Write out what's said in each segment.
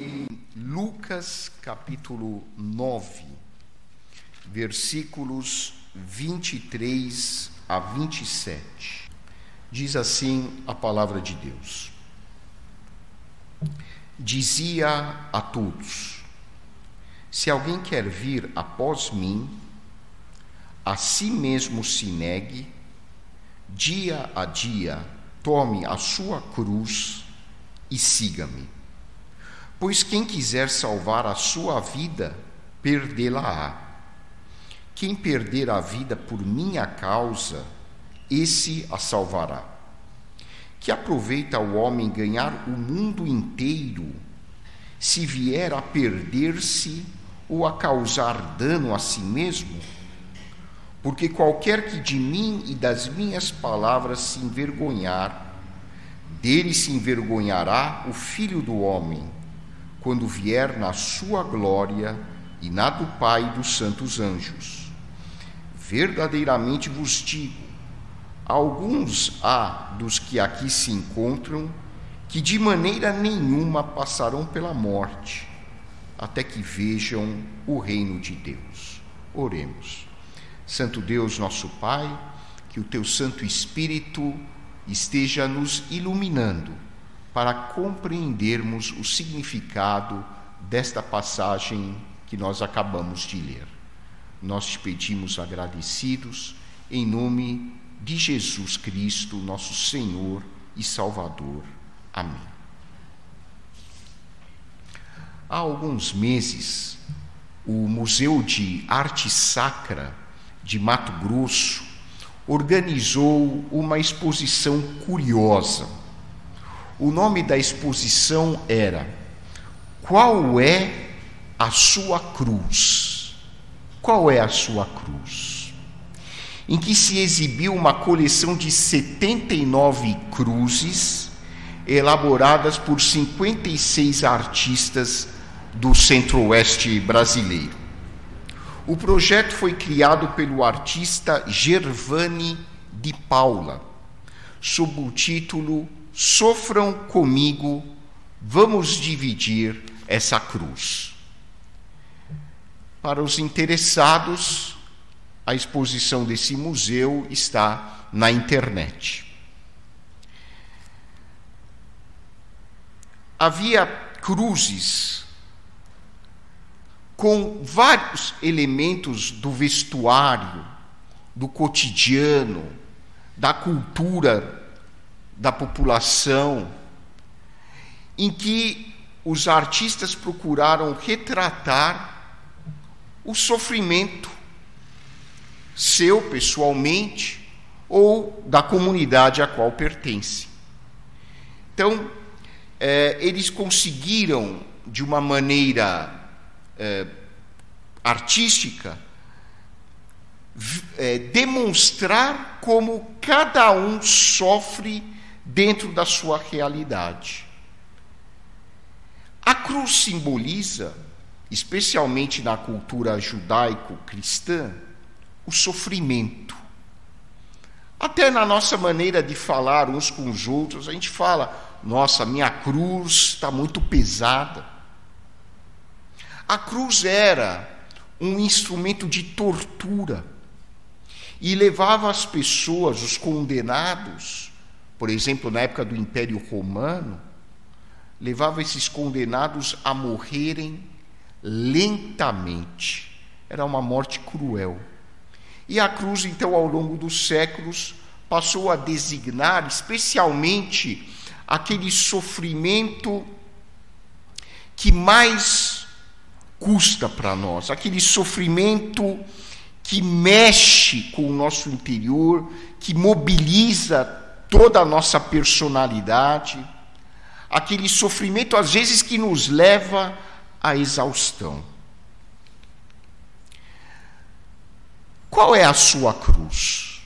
em Lucas capítulo 9, versículos 23 a 27. Diz assim a palavra de Deus: Dizia a todos: Se alguém quer vir após mim, a si mesmo se negue, dia a dia tome a sua cruz e siga-me. Pois quem quiser salvar a sua vida, perdê-la-á. Quem perder a vida por minha causa, esse a salvará. Que aproveita o homem ganhar o mundo inteiro, se vier a perder-se ou a causar dano a si mesmo? Porque qualquer que de mim e das minhas palavras se envergonhar, dele se envergonhará o filho do homem, quando vier na sua glória e na do Pai e dos santos anjos. Verdadeiramente vos digo: alguns há dos que aqui se encontram que de maneira nenhuma passarão pela morte, até que vejam o reino de Deus. Oremos. Santo Deus, nosso Pai, que o teu Santo Espírito esteja nos iluminando para compreendermos o significado desta passagem que nós acabamos de ler. Nós te pedimos agradecidos em nome de Jesus Cristo, nosso Senhor e Salvador. Amém. Há alguns meses, o Museu de Arte Sacra de Mato Grosso organizou uma exposição curiosa. O nome da exposição era Qual é a sua cruz? Qual é a sua cruz? Em que se exibiu uma coleção de 79 cruzes elaboradas por 56 artistas do centro-oeste brasileiro. O projeto foi criado pelo artista Gervani de Paula, sob o título Sofram comigo, vamos dividir essa cruz. Para os interessados, a exposição desse museu está na internet. Havia cruzes com vários elementos do vestuário, do cotidiano, da cultura da população, em que os artistas procuraram retratar o sofrimento seu pessoalmente ou da comunidade a qual pertence. Então, eh, eles conseguiram, de uma maneira eh, artística, eh, demonstrar como cada um sofre dentro da sua realidade. A cruz simboliza, especialmente na cultura judaico-cristã, o sofrimento. Até na nossa maneira de falar uns com os outros, a gente fala: nossa, minha cruz está muito pesada. A cruz era um instrumento de tortura e levava as pessoas, os condenados, por exemplo, na época do Império Romano, levava esses condenados a morrerem lentamente. Era uma morte cruel. E a cruz, então, ao longo dos séculos, passou a designar especialmente aquele sofrimento que mais custa para nós, aquele sofrimento que mexe com o nosso interior, que mobiliza toda a nossa personalidade, aquele sofrimento às vezes que nos leva à exaustão. Qual é a sua cruz?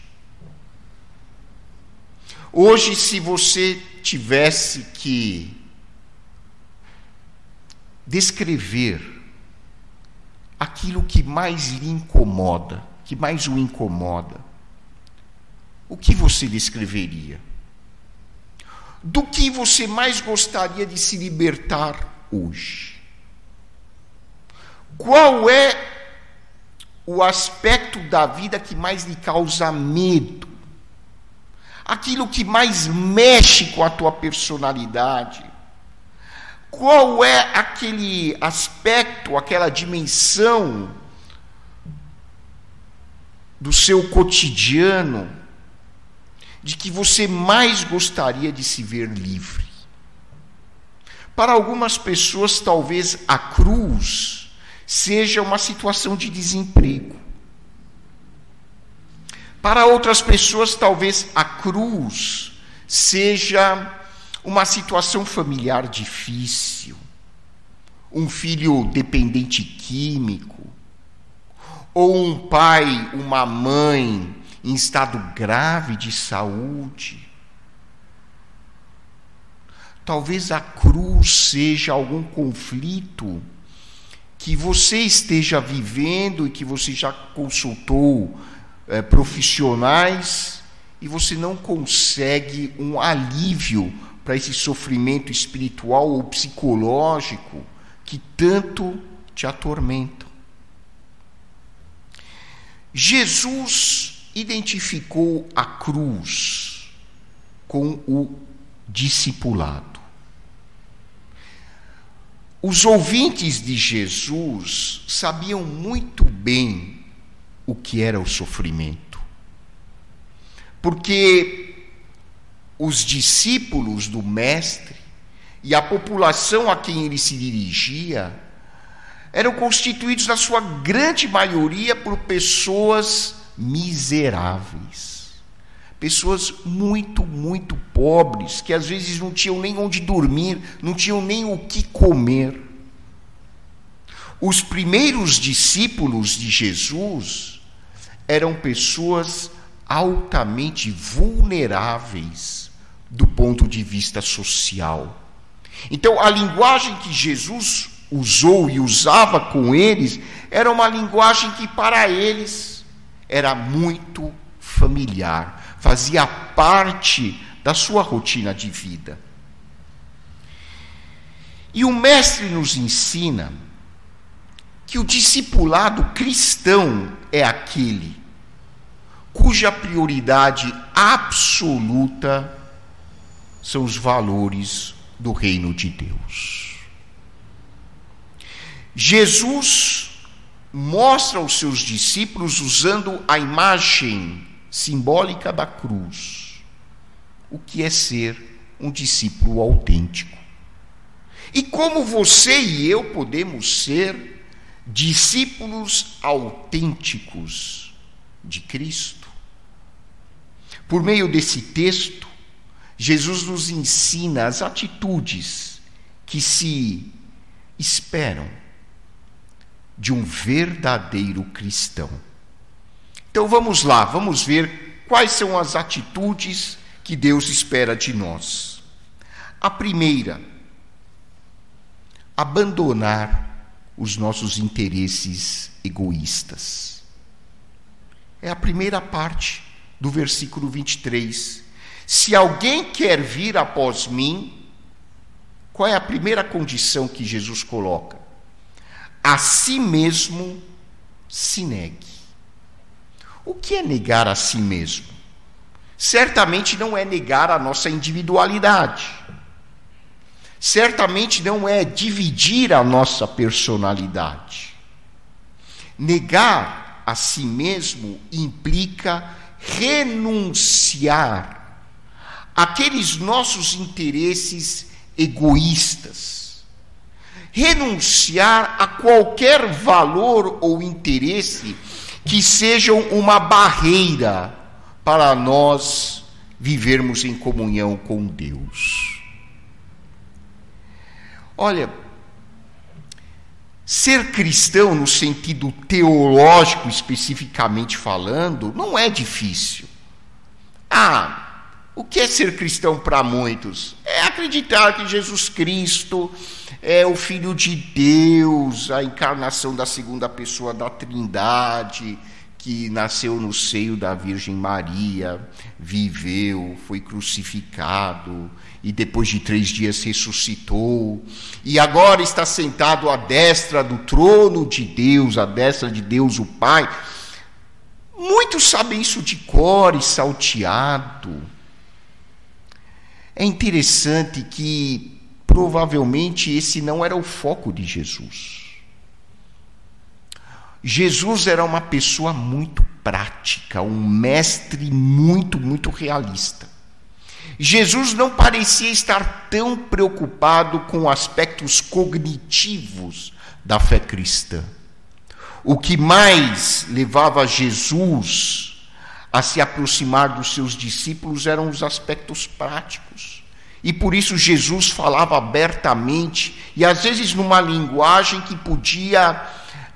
Hoje, se você tivesse que descrever aquilo que mais lhe incomoda, que mais o incomoda, o que você descreveria? Do que você mais gostaria de se libertar hoje? Qual é o aspecto da vida que mais lhe causa medo? Aquilo que mais mexe com a tua personalidade? Qual é aquele aspecto, aquela dimensão do seu cotidiano de que você mais gostaria de se ver livre? Para algumas pessoas, talvez a cruz seja uma situação de desemprego. Para outras pessoas, talvez a cruz seja uma situação familiar difícil, um filho dependente químico, ou um pai, uma mãe em estado grave de saúde. Talvez a cruz seja algum conflito que você esteja vivendo e que você já consultou é, profissionais e você não consegue um alívio para esse sofrimento espiritual ou psicológico que tanto te atormentam. Jesus identificou a cruz com o discipulado. Os ouvintes de Jesus sabiam muito bem o que era o sofrimento, porque os discípulos do Mestre e a população a quem ele se dirigia eram constituídos, na sua grande maioria, por pessoas miseráveis. Pessoas muito, muito pobres, que às vezes não tinham nem onde dormir, não tinham nem o que comer. Os primeiros discípulos de Jesus eram pessoas altamente vulneráveis do ponto de vista social. Então, a linguagem que Jesus usou e usava com eles era uma linguagem que para eles era muito familiar, fazia parte da sua rotina de vida. E o Mestre nos ensina que o discipulado cristão é aquele cuja prioridade absoluta são os valores do reino de Deus. Jesus mostra aos seus discípulos, usando a imagem simbólica da cruz, o que é ser um discípulo autêntico. E como você e eu podemos ser discípulos autênticos de Cristo? Por meio desse texto, Jesus nos ensina as atitudes que se esperam de um verdadeiro cristão. Então vamos lá, vamos ver quais são as atitudes que Deus espera de nós. A primeira, abandonar os nossos interesses egoístas. É a primeira parte do versículo 23. Se alguém quer vir após mim, qual é a primeira condição que Jesus coloca? A si mesmo se negue. O que é negar a si mesmo? Certamente não é negar a nossa individualidade. Certamente não é dividir a nossa personalidade. Negar a si mesmo implica renunciar àqueles nossos interesses egoístas, renunciar a qualquer valor ou interesse que sejam uma barreira para nós vivermos em comunhão com Deus. Olha, Ser cristão, no sentido teológico especificamente falando, não é difícil. Ah, o que é ser cristão para muitos? É acreditar que Jesus Cristo é o Filho de Deus, a encarnação da segunda pessoa da Trindade, que nasceu no seio da Virgem Maria, viveu, foi crucificado e depois de três dias ressuscitou, e agora está sentado à destra do trono de Deus, à destra de Deus o Pai. Muitos sabem isso de cor e salteado. É interessante que provavelmente esse não era o foco de Jesus. Jesus era uma pessoa muito prática, um mestre muito, muito realista. Jesus não parecia estar tão preocupado com aspectos cognitivos da fé cristã. O que mais levava Jesus a se aproximar dos seus discípulos eram os aspectos práticos. E por isso Jesus falava abertamente, e às vezes numa linguagem que podia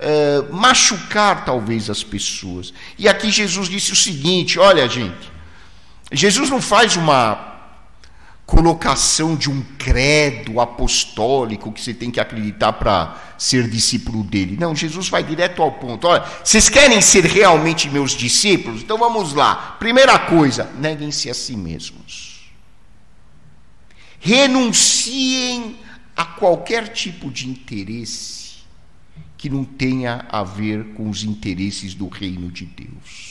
eh, machucar talvez as pessoas. E aqui Jesus disse o seguinte: olha, gente, Jesus não faz uma colocação de um credo apostólico que você tem que acreditar para ser discípulo dele. Não, Jesus vai direto ao ponto. Olha, vocês querem ser realmente meus discípulos? Então vamos lá. Primeira coisa, neguem-se a si mesmos. Renunciem a qualquer tipo de interesse que não tenha a ver com os interesses do reino de Deus.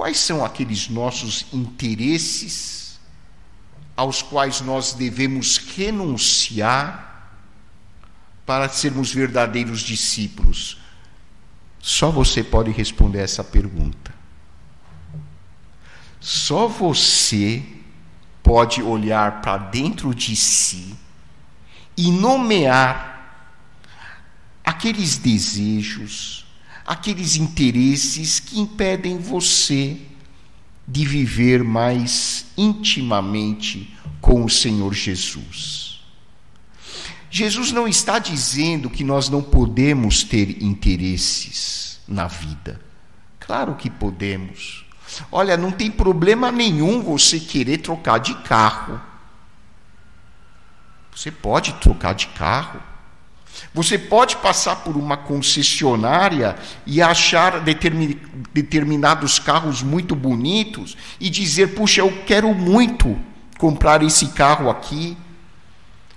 Quais são aqueles nossos interesses aos quais nós devemos renunciar para sermos verdadeiros discípulos? Só você pode responder essa pergunta. Só você pode olhar para dentro de si e nomear aqueles desejos, aqueles interesses que impedem você de viver mais intimamente com o Senhor Jesus. Jesus não está dizendo que nós não podemos ter interesses na vida. Claro que podemos. Olha, não tem problema nenhum você querer trocar de carro. Você pode trocar de carro. Você pode passar por uma concessionária e achar determinados carros muito bonitos e dizer: puxa, eu quero muito comprar esse carro aqui.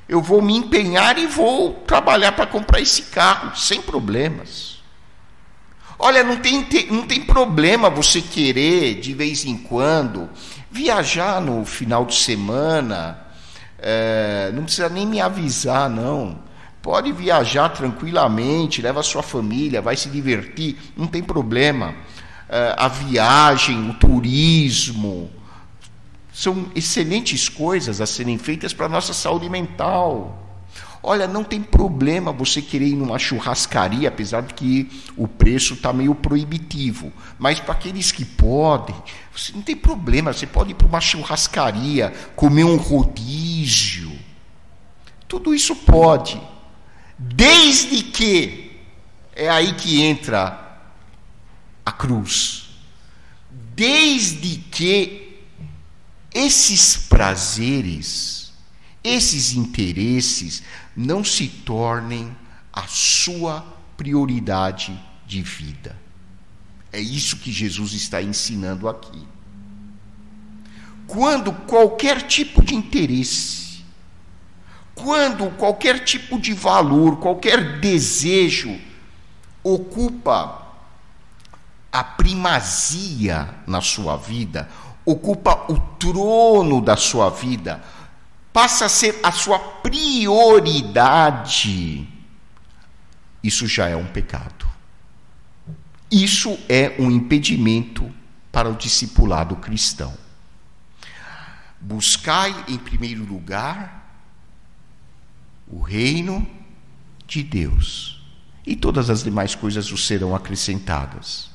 Eu vou me empenhar e vou trabalhar para comprar esse carro, sem problemas. Olha, não tem, não tem problema você querer, de vez em quando, viajar no final de semana. É, não precisa nem me avisar, não Pode viajar tranquilamente, leva a sua família, vai se divertir, não tem problema. Eh, a viagem, o turismo, são excelentes coisas a serem feitas para a nossa saúde mental. Olha, não tem problema você querer ir numa churrascaria, apesar de que o preço está meio proibitivo. Mas para aqueles que podem, você não tem problema, você pode ir para uma churrascaria, comer um rodízio. Tudo isso pode. Desde que é aí que entra a cruz. Desde que esses prazeres, esses interesses não se tornem a sua prioridade de vida. É isso que Jesus está ensinando aqui. Quando qualquer tipo de interesse quando qualquer tipo de valor, qualquer desejo ocupa a primazia na sua vida, ocupa o trono da sua vida, passa a ser a sua prioridade, isso já é um pecado. Isso é um impedimento para o discipulado cristão. Buscai em primeiro lugar o reino de Deus, e todas as demais coisas o serão acrescentadas.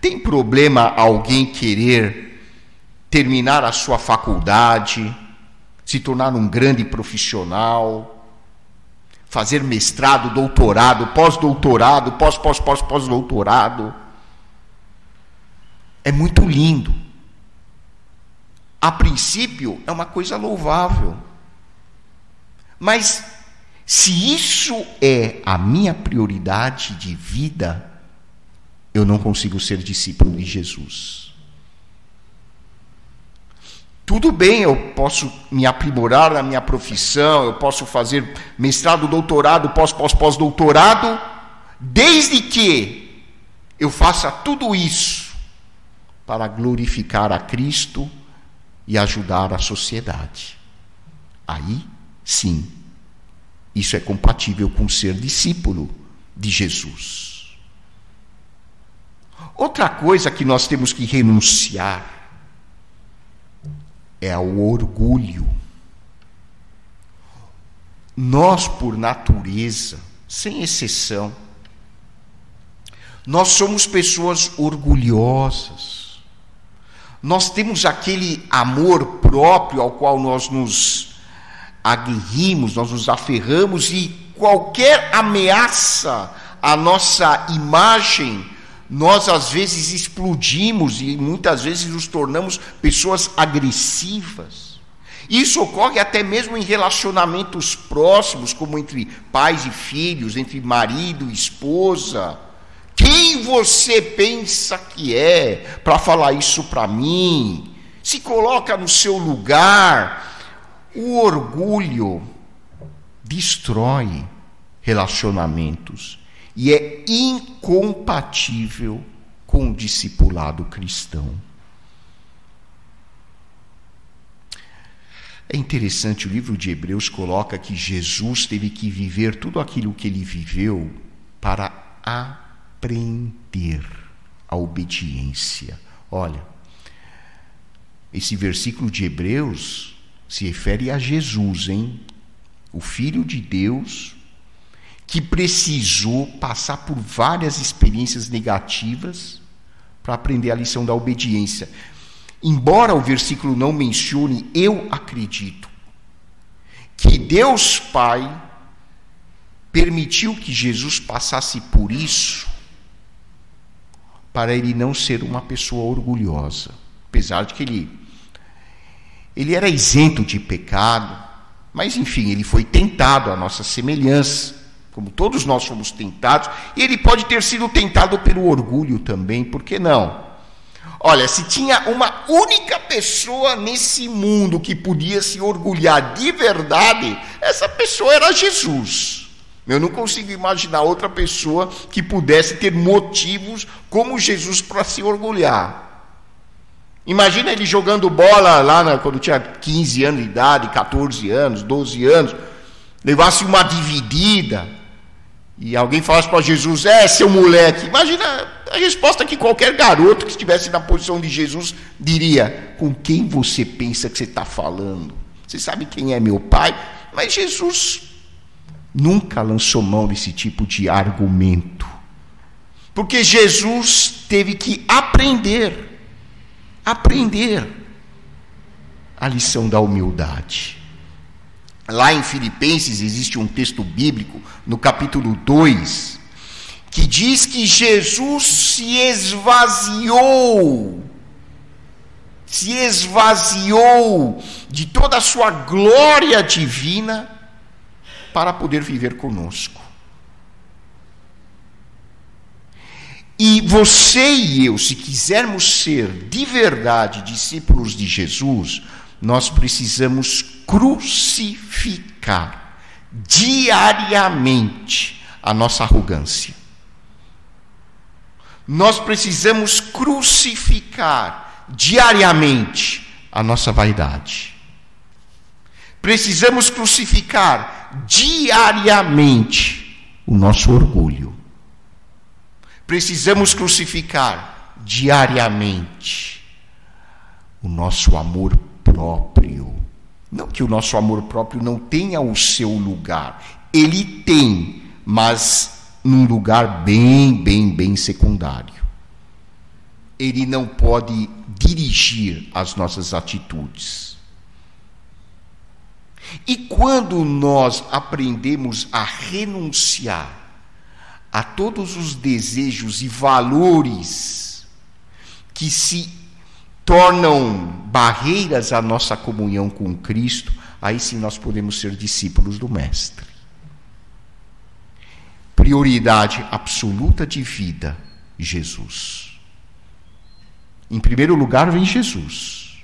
Tem problema alguém querer terminar a sua faculdade, se tornar um grande profissional, fazer mestrado, doutorado, pós-doutorado, pós, pós, pós, pós-doutorado? É muito lindo. A princípio, é uma coisa louvável. Mas se isso é a minha prioridade de vida, eu não consigo ser discípulo de Jesus. Tudo bem, eu posso me aprimorar na minha profissão, eu posso fazer mestrado, doutorado, pós, pós, pós-doutorado, desde que eu faça tudo isso para glorificar a Cristo e ajudar a sociedade. Aí, sim, isso é compatível com ser discípulo de Jesus. Outra coisa que nós temos que renunciar é ao orgulho. Nós, por natureza, sem exceção, nós somos pessoas orgulhosas. Nós temos aquele amor próprio ao qual nós nos aguerrimos, nós nos aferramos e qualquer ameaça à nossa imagem, nós às vezes explodimos e muitas vezes nos tornamos pessoas agressivas. Isso ocorre até mesmo em relacionamentos próximos, como entre pais e filhos, entre marido e esposa. Quem você pensa que é para falar isso para mim? Se coloca no seu lugar. O orgulho destrói relacionamentos e é incompatível com o discipulado cristão. É interessante, o livro de Hebreus coloca que Jesus teve que viver tudo aquilo que ele viveu para aprender a obediência. Olha, esse versículo de Hebreus se refere a Jesus, hein? O Filho de Deus, que precisou passar por várias experiências negativas para aprender a lição da obediência. Embora o versículo não mencione, eu acredito que Deus Pai permitiu que Jesus passasse por isso para ele não ser uma pessoa orgulhosa, apesar de que ele ele era isento de pecado, mas enfim, ele foi tentado à nossa semelhança como todos nós fomos tentados, e ele pode ter sido tentado pelo orgulho também, por que não? Olha, se tinha uma única pessoa nesse mundo que podia se orgulhar de verdade, essa pessoa era Jesus. Eu não consigo imaginar outra pessoa que pudesse ter motivos como Jesus para se orgulhar. Imagina ele jogando bola lá na, quando tinha 15 anos de idade, 14 anos, 12 anos, levasse uma dividida, e alguém falasse para Jesus, é seu moleque. Imagina a resposta que qualquer garoto que estivesse na posição de Jesus diria: Com quem você pensa que você está falando? Você sabe quem é meu pai? Mas Jesus nunca lançou mão desse tipo de argumento. Porque Jesus teve que aprender, aprender a lição da humildade. Lá em Filipenses existe um texto bíblico, no capítulo 2, que diz que Jesus se esvaziou, se esvaziou de toda a sua glória divina para poder viver conosco. E você e eu, se quisermos ser de verdade discípulos de Jesus, nós precisamos crucificar diariamente a nossa arrogância. Nós precisamos crucificar diariamente a nossa vaidade. Precisamos crucificar diariamente o nosso orgulho. Precisamos crucificar diariamente o nosso amor próprio. Não que o nosso amor próprio não tenha o seu lugar, ele tem, mas num lugar bem, bem, bem secundário. Ele não pode dirigir as nossas atitudes. E quando nós aprendemos a renunciar a todos os desejos e valores que se tornam barreiras à nossa comunhão com Cristo, aí sim nós podemos ser discípulos do Mestre. Prioridade absoluta de vida Jesus. Em primeiro lugar vem Jesus.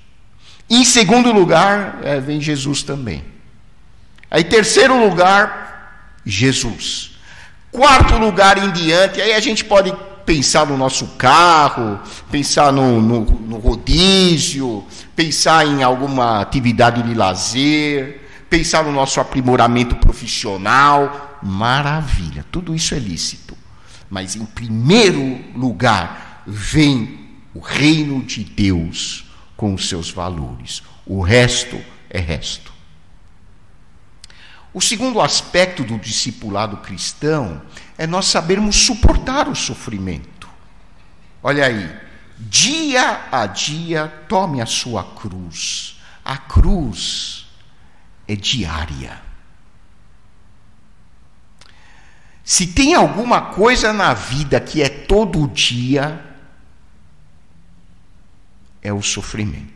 Em segundo lugar é, vem Jesus também. Aí terceiro lugar, Jesus. Quarto lugar em diante, aí a gente pode pensar no nosso carro, pensar no, no, no rodízio, pensar em alguma atividade de lazer, pensar no nosso aprimoramento profissional. Maravilha, tudo isso é lícito. Mas em primeiro lugar vem o reino de Deus com os seus valores. O resto é resto. O segundo aspecto do discipulado cristão é nós sabermos suportar o sofrimento. Olha aí, dia a dia tome a sua cruz. A cruz é diária. Se tem alguma coisa na vida que é todo dia, é o sofrimento.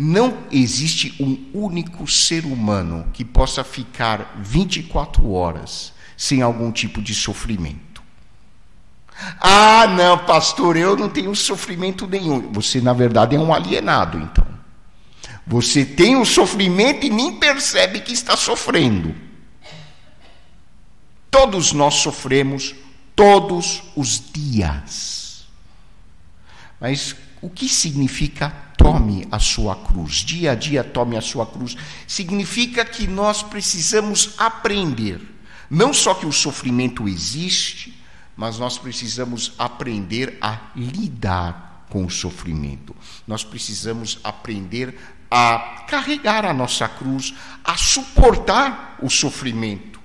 Não existe um único ser humano que possa ficar 24 horas sem algum tipo de sofrimento. Ah, não, pastor, eu não tenho sofrimento nenhum. Você, na verdade, é um alienado, então. Você tem um sofrimento e nem percebe que está sofrendo. Todos nós sofremos todos os dias. Mas o que significa tome a sua cruz, dia a dia tome a sua cruz, significa que nós precisamos aprender, não só que o sofrimento existe, mas nós precisamos aprender a lidar com o sofrimento. Nós precisamos aprender a carregar a nossa cruz, a suportar o sofrimento.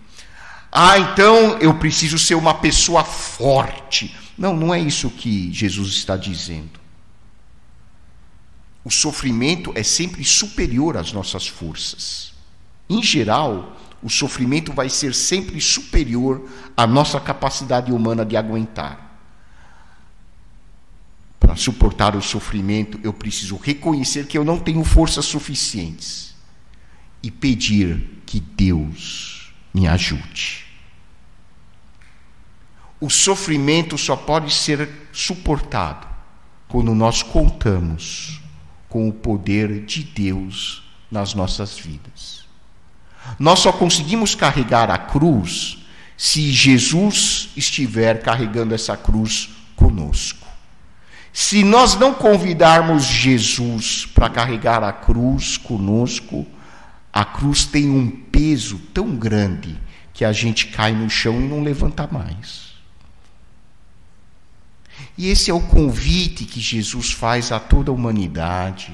Ah, então eu preciso ser uma pessoa forte. Não, não é isso que Jesus está dizendo. O sofrimento é sempre superior às nossas forças. Em geral, o sofrimento vai ser sempre superior à nossa capacidade humana de aguentar. Para suportar o sofrimento, eu preciso reconhecer que eu não tenho forças suficientes e pedir que Deus me ajude. O sofrimento só pode ser suportado quando nós contamos com o poder de Deus nas nossas vidas. Nós só conseguimos carregar a cruz se Jesus estiver carregando essa cruz conosco. Se nós não convidarmos Jesus para carregar a cruz conosco, a cruz tem um peso tão grande que a gente cai no chão e não levanta mais. E esse é o convite que Jesus faz a toda a humanidade.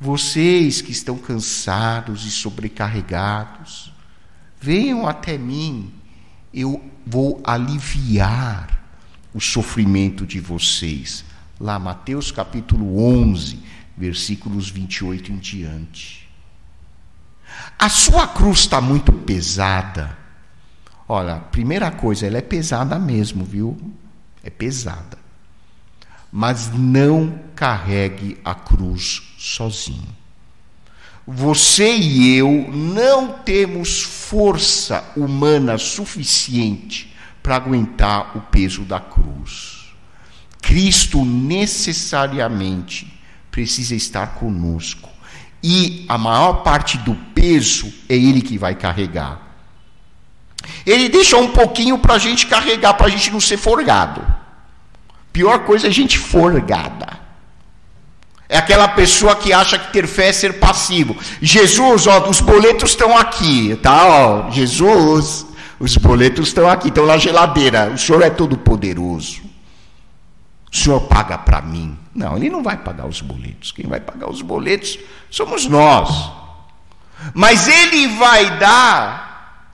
Vocês que estão cansados e sobrecarregados, venham até mim, eu vou aliviar o sofrimento de vocês. Lá, Mateus capítulo 11, versículos 28 em diante. A sua cruz está muito pesada. Olha, primeira coisa, ela é pesada mesmo, viu? É pesada. Mas não carregue a cruz sozinho. Você e eu não temos força humana suficiente para aguentar o peso da cruz. Cristo necessariamente precisa estar conosco. E a maior parte do peso é Ele que vai carregar. Ele deixa um pouquinho para a gente carregar, para a gente não ser forgado. Pior coisa é gente forgada. É aquela pessoa que acha que ter fé é ser passivo. Jesus, ó, os boletos estão aqui, tá? Ó, Jesus, os boletos estão aqui, estão na geladeira. O Senhor é todo poderoso. O Senhor paga para mim. Não, ele não vai pagar os boletos. Quem vai pagar os boletos somos nós. Mas ele vai dar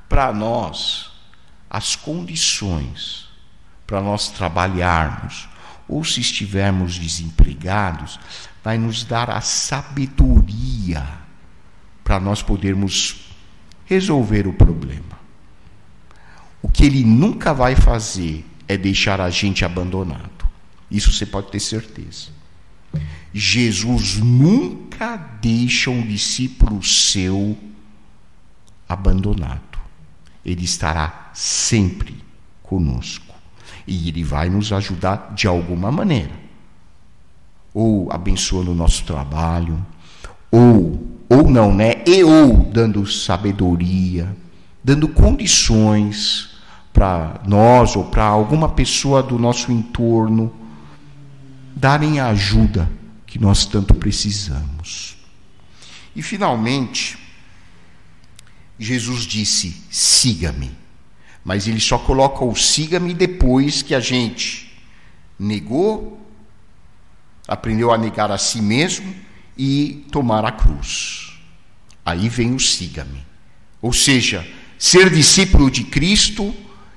para nós as condições para nós trabalharmos, ou se estivermos desempregados, vai nos dar a sabedoria para nós podermos resolver o problema. O que ele nunca vai fazer é deixar a gente abandonado. Isso você pode ter certeza. Jesus nunca deixa um discípulo seu abandonado. Ele estará sempre conosco. E Ele vai nos ajudar de alguma maneira. Ou abençoando o nosso trabalho, ou, ou não, né? E ou dando sabedoria, dando condições para nós ou para alguma pessoa do nosso entorno darem a ajuda que nós tanto precisamos. E finalmente, Jesus disse: siga-me. Mas ele só coloca o siga-me depois que a gente negou, aprendeu a negar a si mesmo e tomar a cruz. Aí vem o siga-me. Ou seja, ser discípulo de Cristo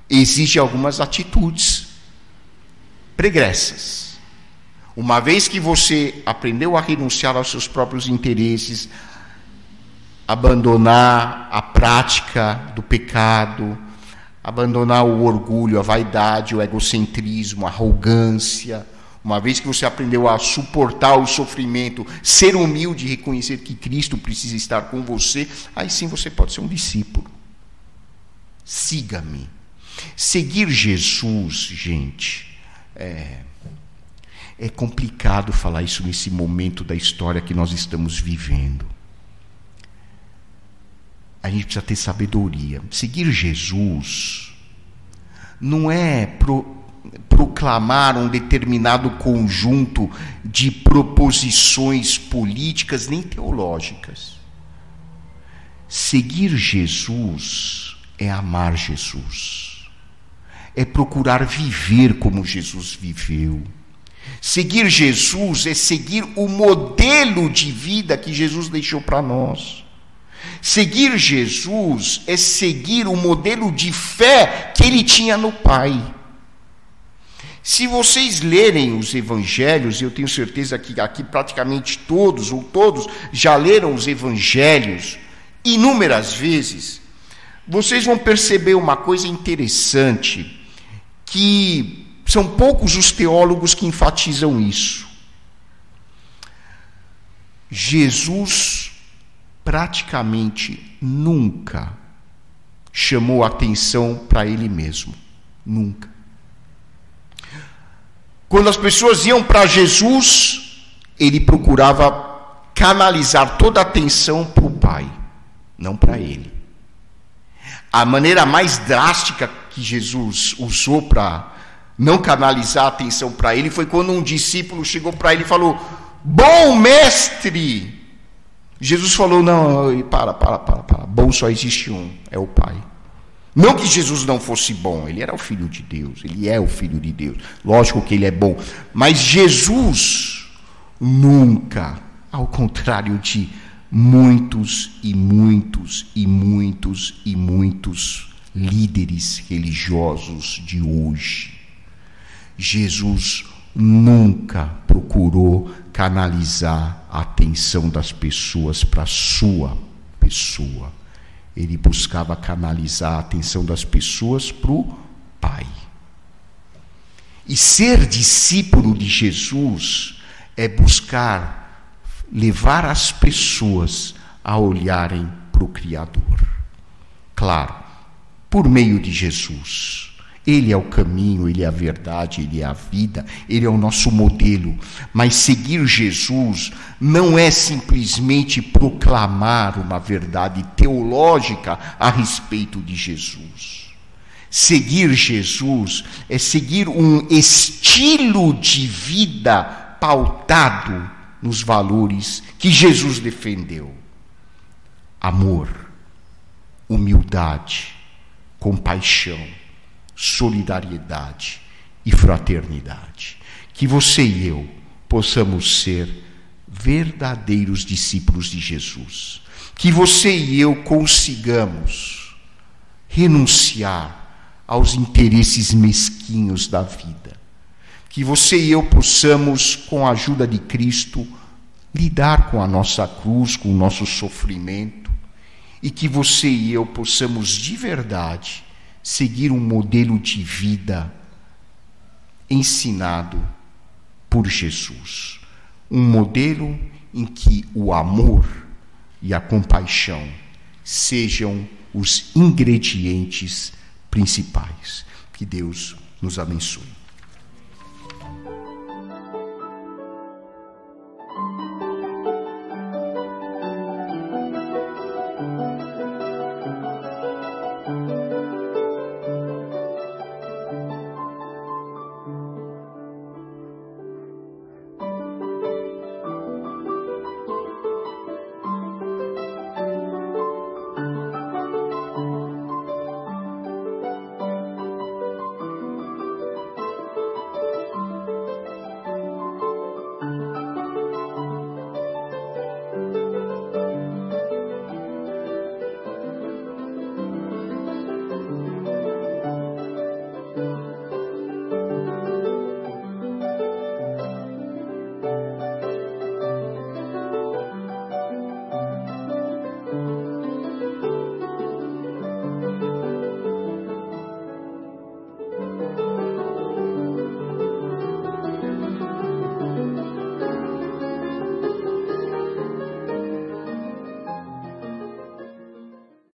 exige algumas atitudes pregressas. Uma vez que você aprendeu a renunciar aos seus próprios interesses, abandonar a prática do pecado, abandonar o orgulho, a vaidade, o egocentrismo, a arrogância. Uma vez que você aprendeu a suportar o sofrimento, ser humilde e reconhecer que Cristo precisa estar com você, aí sim você pode ser um discípulo. Siga-me. Seguir Jesus, gente, é, é complicado falar isso nesse momento da história que nós estamos vivendo a gente precisa ter sabedoria. Seguir Jesus não é pro, proclamar um determinado conjunto de proposições políticas nem teológicas. Seguir Jesus é amar Jesus, é procurar viver como Jesus viveu. Seguir Jesus é seguir o modelo de vida que Jesus deixou para nós. Seguir Jesus é seguir o modelo de fé que ele tinha no Pai. Se vocês lerem os evangelhos, eu tenho certeza que aqui praticamente todos ou todos já leram os evangelhos inúmeras vezes, vocês vão perceber uma coisa interessante, que são poucos os teólogos que enfatizam isso. Jesus praticamente nunca chamou atenção para ele mesmo. Nunca. Quando as pessoas iam para Jesus, ele procurava canalizar toda a atenção para o Pai, não para ele. A maneira mais drástica que Jesus usou para não canalizar a atenção para ele foi quando um discípulo chegou para ele e falou: Bom mestre, Jesus falou: não, para, para, para, para. Bom só existe um, é o Pai. Não que Jesus não fosse bom, ele era o Filho de Deus, ele é o Filho de Deus. Lógico que ele é bom, mas Jesus nunca, ao contrário de muitos e muitos e muitos e muitos líderes religiosos de hoje, Jesus nunca procurou canalizar a atenção das pessoas para a sua pessoa. Ele buscava canalizar a atenção das pessoas para o Pai. E ser discípulo de Jesus é buscar levar as pessoas a olharem para o Criador. Claro, por meio de Jesus ele é o caminho, ele é a verdade, ele é a vida, ele é o nosso modelo. Mas seguir Jesus não é simplesmente proclamar uma verdade teológica a respeito de Jesus. Seguir Jesus é seguir um estilo de vida pautado nos valores que Jesus defendeu: amor, humildade, compaixão solidariedade e fraternidade. Que você e eu possamos ser verdadeiros discípulos de Jesus. Que você e eu consigamos renunciar aos interesses mesquinhos da vida. Que você e eu possamos, com a ajuda de Cristo, lidar com a nossa cruz, com o nosso sofrimento, e que você e eu possamos de verdade seguir um modelo de vida ensinado por Jesus. Um modelo em que o amor e a compaixão sejam os ingredientes principais. Que Deus nos abençoe.